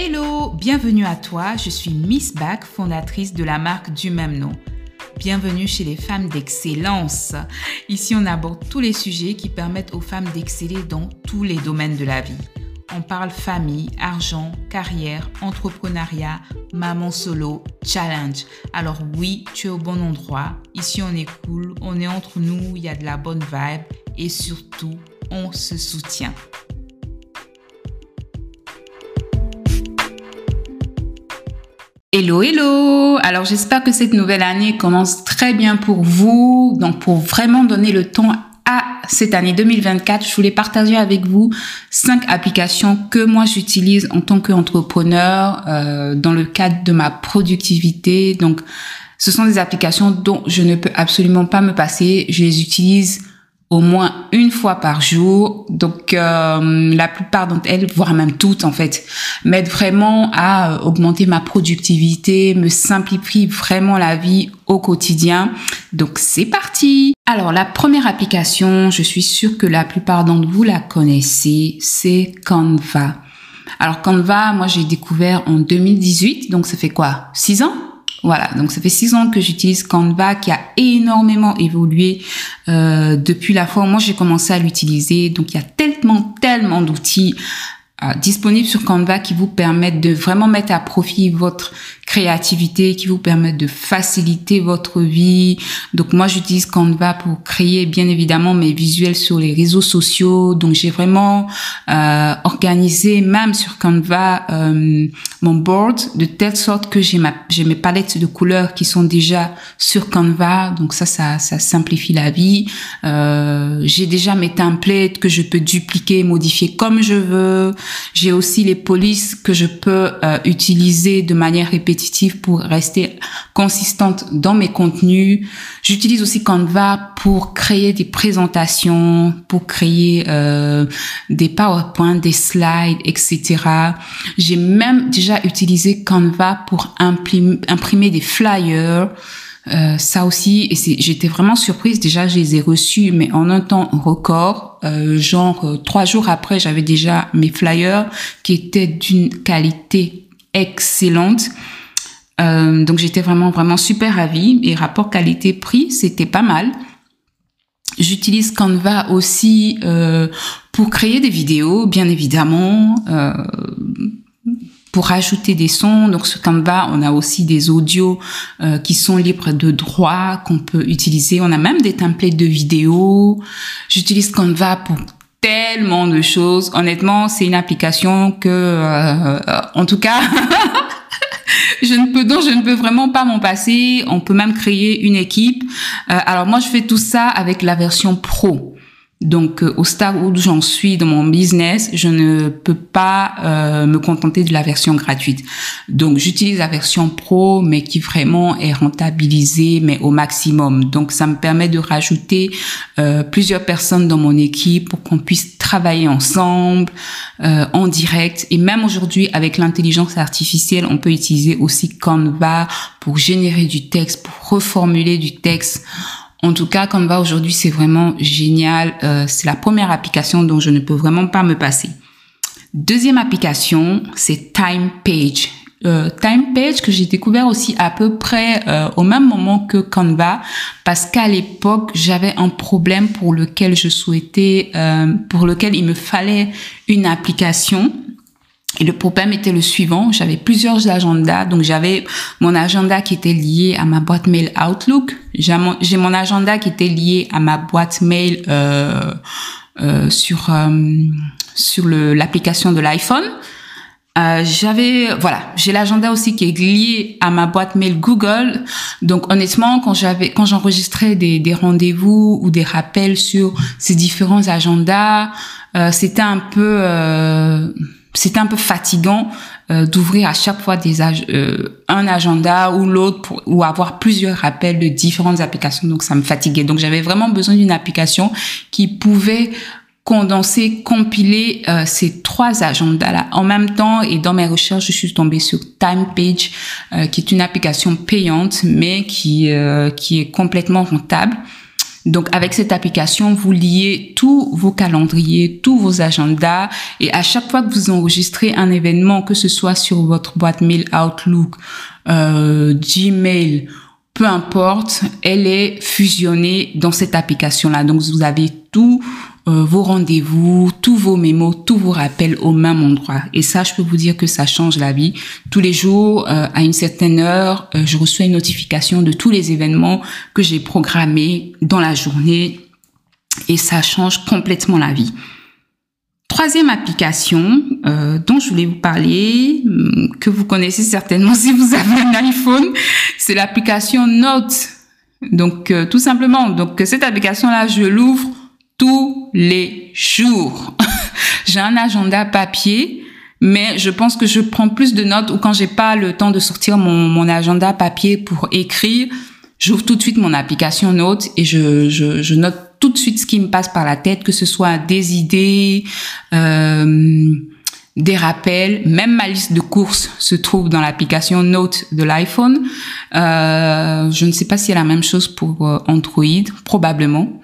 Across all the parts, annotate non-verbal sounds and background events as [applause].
Hello, bienvenue à toi, je suis Miss Back, fondatrice de la marque du même nom. Bienvenue chez les femmes d'excellence. Ici, on aborde tous les sujets qui permettent aux femmes d'exceller dans tous les domaines de la vie. On parle famille, argent, carrière, entrepreneuriat, maman solo, challenge. Alors oui, tu es au bon endroit. Ici, on est cool, on est entre nous, il y a de la bonne vibe et surtout, on se soutient. Hello, hello Alors j'espère que cette nouvelle année commence très bien pour vous. Donc pour vraiment donner le ton à cette année 2024, je voulais partager avec vous cinq applications que moi j'utilise en tant qu'entrepreneur euh, dans le cadre de ma productivité. Donc ce sont des applications dont je ne peux absolument pas me passer. Je les utilise au moins une fois par jour. Donc euh, la plupart d'entre elles, voire même toutes en fait, m'aident vraiment à euh, augmenter ma productivité, me simplifie vraiment la vie au quotidien. Donc c'est parti. Alors la première application, je suis sûre que la plupart d'entre vous la connaissez, c'est Canva. Alors Canva, moi j'ai découvert en 2018, donc ça fait quoi Six ans? Voilà, donc ça fait six ans que j'utilise Canva qui a énormément évolué euh, depuis la fois où moi j'ai commencé à l'utiliser. Donc il y a tellement, tellement d'outils euh, disponibles sur Canva qui vous permettent de vraiment mettre à profit votre créativité qui vous permettent de faciliter votre vie. Donc moi j'utilise Canva pour créer bien évidemment mes visuels sur les réseaux sociaux. Donc j'ai vraiment euh, organisé même sur Canva euh, mon board de telle sorte que j'ai ma j'ai mes palettes de couleurs qui sont déjà sur Canva. Donc ça ça ça simplifie la vie. Euh, j'ai déjà mes templates que je peux dupliquer, modifier comme je veux. J'ai aussi les polices que je peux euh, utiliser de manière pour rester consistante dans mes contenus. J'utilise aussi Canva pour créer des présentations, pour créer euh, des PowerPoint, des slides, etc. J'ai même déjà utilisé Canva pour imprimer, imprimer des flyers. Euh, ça aussi, et j'étais vraiment surprise. Déjà, je les ai reçus, mais en un temps record. Euh, genre euh, trois jours après, j'avais déjà mes flyers qui étaient d'une qualité excellente. Euh, donc j'étais vraiment vraiment super ravie et rapport qualité-prix c'était pas mal. J'utilise Canva aussi euh, pour créer des vidéos, bien évidemment, euh, pour ajouter des sons. Donc sur Canva, on a aussi des audios euh, qui sont libres de droit qu'on peut utiliser. On a même des templates de vidéos. J'utilise Canva pour tellement de choses. Honnêtement, c'est une application que, euh, en tout cas. [laughs] je ne peux donc je ne peux vraiment pas m'en passer. On peut même créer une équipe. Euh, alors moi je fais tout ça avec la version pro. Donc euh, au stade où j'en suis dans mon business, je ne peux pas euh, me contenter de la version gratuite. Donc j'utilise la version pro, mais qui vraiment est rentabilisée, mais au maximum. Donc ça me permet de rajouter euh, plusieurs personnes dans mon équipe pour qu'on puisse travailler ensemble en direct. Et même aujourd'hui, avec l'intelligence artificielle, on peut utiliser aussi Canva pour générer du texte, pour reformuler du texte. En tout cas, Canva aujourd'hui, c'est vraiment génial. Euh, c'est la première application dont je ne peux vraiment pas me passer. Deuxième application, c'est Time Page. Euh, Time Page que j'ai découvert aussi à peu près euh, au même moment que Canva parce qu'à l'époque j'avais un problème pour lequel je souhaitais euh, pour lequel il me fallait une application et le problème était le suivant, j'avais plusieurs agendas, donc j'avais mon agenda qui était lié à ma boîte mail Outlook, j'ai mon, agenda qui était lié à ma boîte mail euh, euh, sur euh, sur l'application de l'iPhone. Euh, j'avais voilà, j'ai l'agenda aussi qui est lié à ma boîte mail Google. Donc honnêtement, quand j'avais quand j'enregistrais des, des rendez-vous ou des rappels sur ces différents agendas, euh, c'était un peu euh, c'était un peu fatigant euh, d'ouvrir à chaque fois des euh, un agenda ou l'autre ou avoir plusieurs rappels de différentes applications donc ça me fatiguait donc j'avais vraiment besoin d'une application qui pouvait condenser, compiler euh, ces trois agendas-là en même temps. Et dans mes recherches, je suis tombée sur TimePage, euh, qui est une application payante, mais qui qui est complètement rentable. Donc avec cette application, vous liez tous vos calendriers, tous vos agendas et à chaque fois que vous enregistrez un événement, que ce soit sur votre boîte mail Outlook, euh, Gmail, peu importe, elle est fusionnée dans cette application-là. Donc vous avez tout euh, vos rendez-vous, tous vos mémos, tous vos rappels au même endroit. Et ça, je peux vous dire que ça change la vie. Tous les jours, euh, à une certaine heure, euh, je reçois une notification de tous les événements que j'ai programmés dans la journée. Et ça change complètement la vie. Troisième application dont je voulais vous parler, hum, que vous connaissez certainement [laughs] si vous avez un iPhone, c'est l'application Note. Donc tout simplement, donc cette application-là, je l'ouvre tous les jours. [laughs] j'ai un agenda papier, mais je pense que je prends plus de notes ou quand j'ai pas le temps de sortir mon, mon agenda papier pour écrire, j'ouvre tout de suite mon application Notes et je, je, je, note tout de suite ce qui me passe par la tête, que ce soit des idées, euh, des rappels, même ma liste de courses se trouve dans l'application Note de l'iPhone. Euh, je ne sais pas si c'est la même chose pour euh, Android, probablement.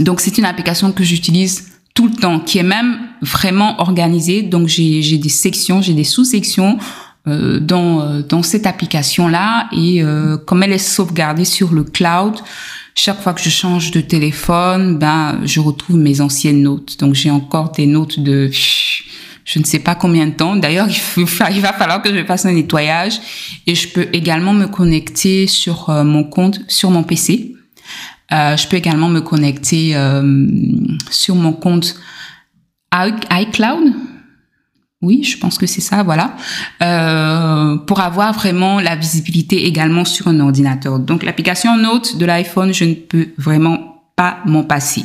Donc c'est une application que j'utilise tout le temps, qui est même vraiment organisée. Donc j'ai des sections, j'ai des sous-sections euh, dans, euh, dans cette application-là. Et euh, comme elle est sauvegardée sur le cloud, chaque fois que je change de téléphone, ben je retrouve mes anciennes notes. Donc j'ai encore des notes de je ne sais pas combien de temps. D'ailleurs, il, [laughs] il, va falloir que je fasse un nettoyage. Et je peux également me connecter sur euh, mon compte, sur mon PC. Euh, je peux également me connecter euh, sur mon compte iCloud. Oui, je pense que c'est ça, voilà, euh, pour avoir vraiment la visibilité également sur un ordinateur. Donc l'application Note de l'iPhone, je ne peux vraiment pas m'en passer.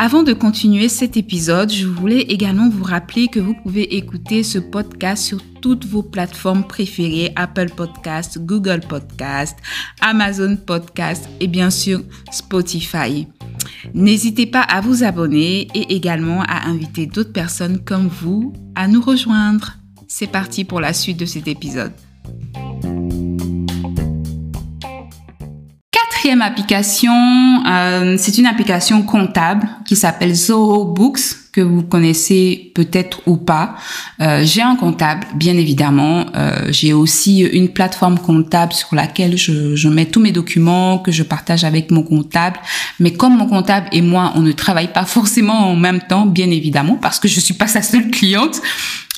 Avant de continuer cet épisode, je voulais également vous rappeler que vous pouvez écouter ce podcast sur toutes vos plateformes préférées, Apple Podcast, Google Podcast, Amazon Podcast et bien sûr Spotify. N'hésitez pas à vous abonner et également à inviter d'autres personnes comme vous à nous rejoindre. C'est parti pour la suite de cet épisode. Quatrième application, euh, c'est une application comptable qui s'appelle Zoho Books que vous connaissez peut-être ou pas. Euh, j'ai un comptable, bien évidemment. Euh, j'ai aussi une plateforme comptable sur laquelle je, je, mets tous mes documents que je partage avec mon comptable. Mais comme mon comptable et moi, on ne travaille pas forcément en même temps, bien évidemment, parce que je suis pas sa seule cliente.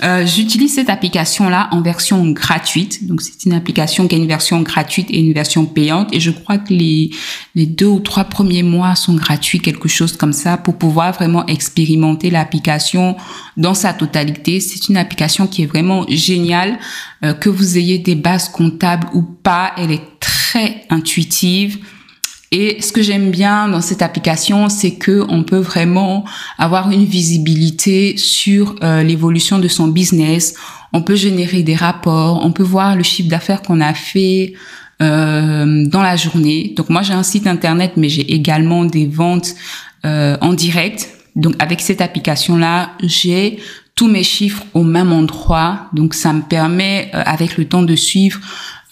Euh, j'utilise cette application-là en version gratuite. Donc, c'est une application qui a une version gratuite et une version payante. Et je crois que les, les deux ou trois premiers mois sont gratuits, quelque chose comme ça, pour pouvoir vraiment expérimenter l'application dans sa totalité. C'est une application qui est vraiment géniale. Euh, que vous ayez des bases comptables ou pas, elle est très intuitive. Et ce que j'aime bien dans cette application, c'est que on peut vraiment avoir une visibilité sur euh, l'évolution de son business. On peut générer des rapports, on peut voir le chiffre d'affaires qu'on a fait euh, dans la journée. Donc moi j'ai un site internet, mais j'ai également des ventes euh, en direct. Donc avec cette application là, j'ai tous mes chiffres au même endroit. Donc ça me permet euh, avec le temps de suivre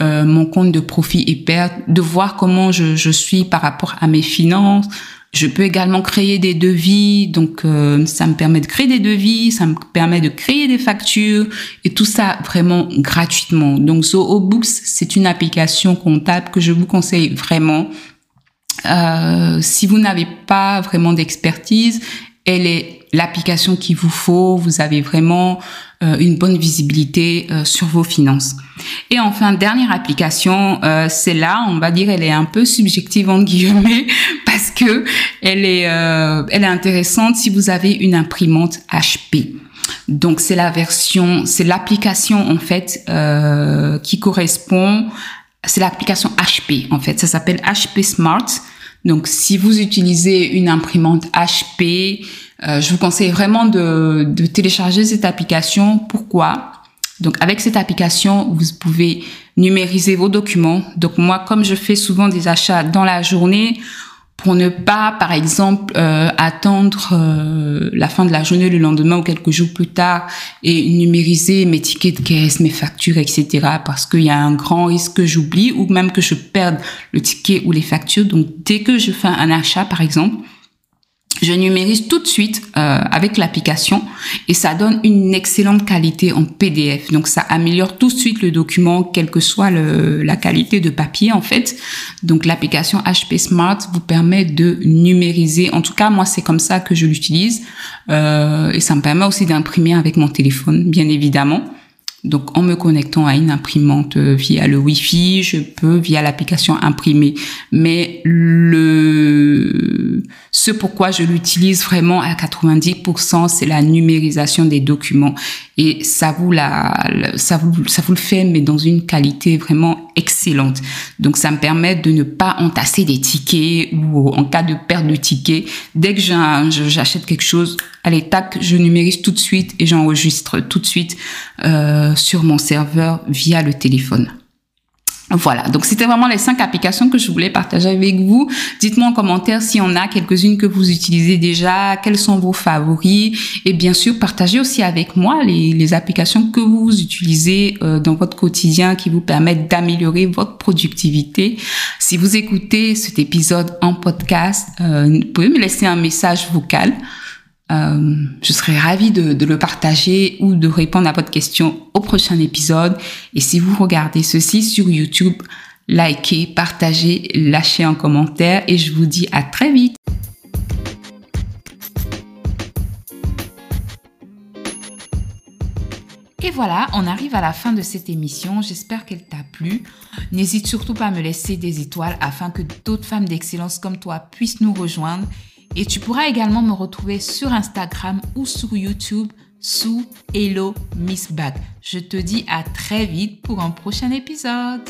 euh, mon compte de profit et perte, de voir comment je, je, suis par rapport à mes finances. Je peux également créer des devis, donc euh, ça me permet de créer des devis, ça me permet de créer des factures et tout ça vraiment gratuitement. Donc Zoho Books, c'est une application comptable que je vous conseille vraiment. Euh, si vous n'avez pas vraiment d'expertise, elle est l'application qu'il vous faut. Vous avez vraiment euh, une bonne visibilité euh, sur vos finances. Et enfin, dernière application, euh, c'est là, on va dire, elle est un peu subjective en guillemets [laughs] parce que elle est, elle est intéressante si vous avez une imprimante HP. Donc c'est la version, c'est l'application en fait qui correspond, c'est l'application HP en fait. Ça s'appelle HP Smart. Donc si vous utilisez une imprimante HP, euh, je vous conseille vraiment de, de, télécharger cette application. Pourquoi? Donc avec cette application, vous pouvez numériser vos documents. Donc moi, comme je fais souvent des achats dans la journée, pour ne pas, par exemple, euh, attendre euh, la fin de la journée le lendemain ou quelques jours plus tard et numériser mes tickets de caisse, mes factures, etc. Parce qu'il y a un grand risque que j'oublie ou même que je perde le ticket ou les factures. Donc, dès que je fais un achat, par exemple, je numérise tout de suite euh, avec l'application et ça donne une excellente qualité en PDF. Donc ça améliore tout de suite le document, quelle que soit la qualité de papier en fait. Donc l'application HP Smart vous permet de numériser. En tout cas, moi c'est comme ça que je l'utilise euh, et ça me permet aussi d'imprimer avec mon téléphone, bien évidemment. Donc, en me connectant à une imprimante euh, via le Wi-Fi, je peux via l'application imprimer. Mais le, ce pourquoi je l'utilise vraiment à 90%, c'est la numérisation des documents. Et ça vous la, ça vous, ça vous le fait, mais dans une qualité vraiment excellente. Donc, ça me permet de ne pas entasser des tickets ou en cas de perte de tickets, dès que j'achète quelque chose, allez, tac, je numérise tout de suite et j'enregistre tout de suite euh, sur mon serveur via le téléphone. Voilà, donc c'était vraiment les cinq applications que je voulais partager avec vous. Dites-moi en commentaire s'il y en a quelques-unes que vous utilisez déjà, quels sont vos favoris, et bien sûr partagez aussi avec moi les, les applications que vous utilisez euh, dans votre quotidien qui vous permettent d'améliorer votre productivité. Si vous écoutez cet épisode en podcast, euh, vous pouvez me laisser un message vocal. Euh, je serais ravie de, de, le partager ou de répondre à votre question au prochain épisode. Et si vous regardez ceci sur YouTube, likez, partagez, lâchez un commentaire et je vous dis à très vite. Et voilà, on arrive à la fin de cette émission. J'espère qu'elle t'a plu. N'hésite surtout pas à me laisser des étoiles afin que d'autres femmes d'excellence comme toi puissent nous rejoindre et tu pourras également me retrouver sur Instagram ou sur YouTube sous Hello Miss Bag. Je te dis à très vite pour un prochain épisode.